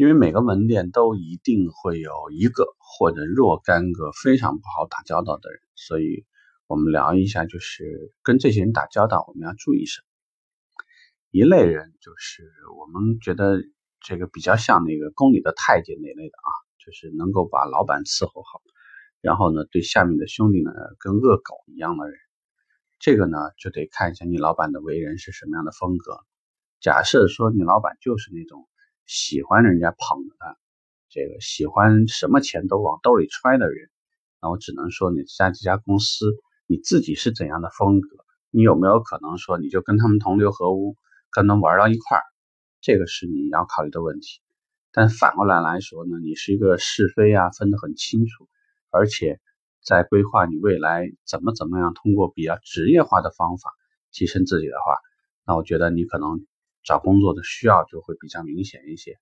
因为每个门店都一定会有一个或者若干个非常不好打交道的人，所以我们聊一下，就是跟这些人打交道，我们要注意什么？一类人就是我们觉得这个比较像那个宫里的太监那类的啊，就是能够把老板伺候好，然后呢对下面的兄弟呢跟恶狗一样的人，这个呢就得看一下你老板的为人是什么样的风格。假设说你老板就是那种。喜欢人家捧着的，这个喜欢什么钱都往兜里揣的人，那我只能说，你在这家公司你自己是怎样的风格？你有没有可能说，你就跟他们同流合污，跟他们玩到一块儿？这个是你要考虑的问题。但反过来来说呢，你是一个是非啊分得很清楚，而且在规划你未来怎么怎么样，通过比较职业化的方法提升自己的话，那我觉得你可能。找工作的需要就会比较明显一些。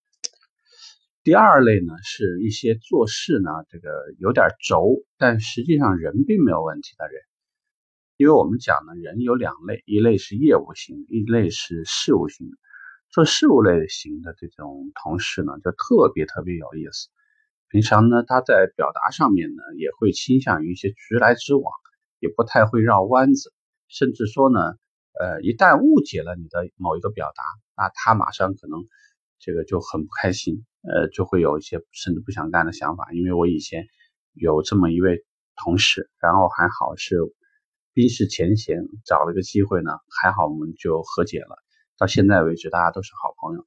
第二类呢，是一些做事呢这个有点轴，但实际上人并没有问题的人。因为我们讲呢，人有两类，一类是业务型，一类是事务型。做事务类型的这种同事呢，就特别特别有意思。平常呢，他在表达上面呢，也会倾向于一些直来直往，也不太会绕弯子，甚至说呢。呃，一旦误解了你的某一个表达，那他马上可能这个就很不开心，呃，就会有一些甚至不想干的想法。因为我以前有这么一位同事，然后还好是冰释前嫌，找了个机会呢，还好我们就和解了。到现在为止，大家都是好朋友。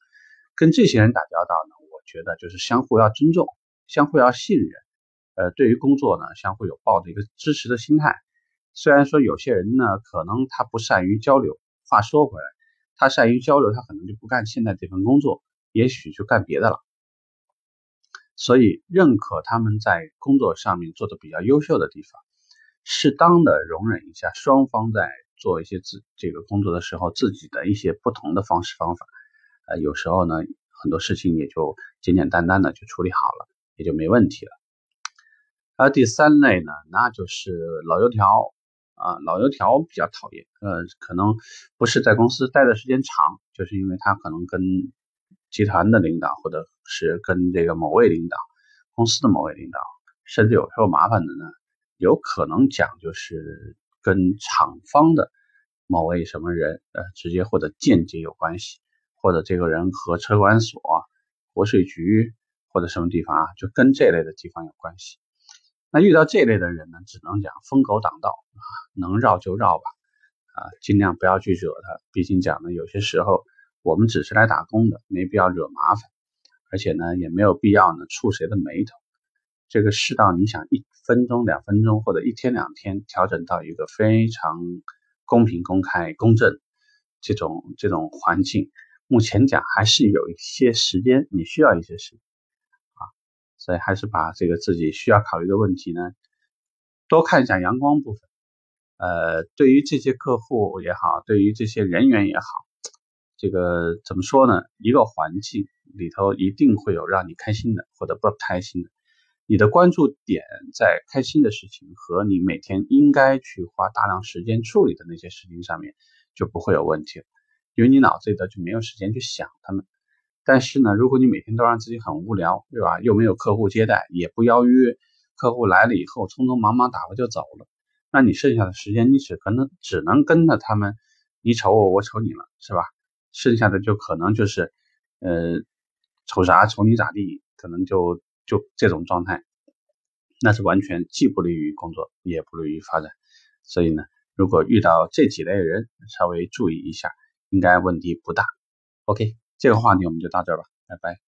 跟这些人打交道呢，我觉得就是相互要尊重，相互要信任。呃，对于工作呢，相互有抱着一个支持的心态。虽然说有些人呢，可能他不善于交流。话说回来，他善于交流，他可能就不干现在这份工作，也许就干别的了。所以认可他们在工作上面做的比较优秀的地方，适当的容忍一下双方在做一些自这个工作的时候自己的一些不同的方式方法。呃，有时候呢，很多事情也就简简单单的就处理好了，也就没问题了。而第三类呢，那就是老油条。啊，老油条比较讨厌，呃，可能不是在公司待的时间长，就是因为他可能跟集团的领导，或者是跟这个某位领导、公司的某位领导，甚至有时候麻烦的呢，有可能讲就是跟厂方的某位什么人，呃，直接或者间接有关系，或者这个人和车管所、国税局或者什么地方啊，就跟这类的地方有关系。那遇到这类的人呢，只能讲疯狗挡道啊，能绕就绕吧，啊，尽量不要去惹他。毕竟讲呢，有些时候我们只是来打工的，没必要惹麻烦，而且呢，也没有必要呢触谁的眉头。这个世道，你想一分钟、两分钟或者一天两天调整到一个非常公平、公开、公正这种这种环境，目前讲还是有一些时间，你需要一些时间。所以还是把这个自己需要考虑的问题呢，多看一下阳光部分。呃，对于这些客户也好，对于这些人员也好，这个怎么说呢？一个环境里头一定会有让你开心的或者不开心的。你的关注点在开心的事情和你每天应该去花大量时间处理的那些事情上面，就不会有问题了，因为你脑子里头就没有时间去想他们。但是呢，如果你每天都让自己很无聊，对吧？又没有客户接待，也不邀约客户来了以后，匆匆忙忙打发就走了，那你剩下的时间，你只可能只能跟着他们，你瞅我，我瞅你了，是吧？剩下的就可能就是，呃，瞅啥瞅你咋地，可能就就这种状态，那是完全既不利于工作，也不利于发展。所以呢，如果遇到这几类人，稍微注意一下，应该问题不大。OK。这个话题我们就到这儿吧，拜拜。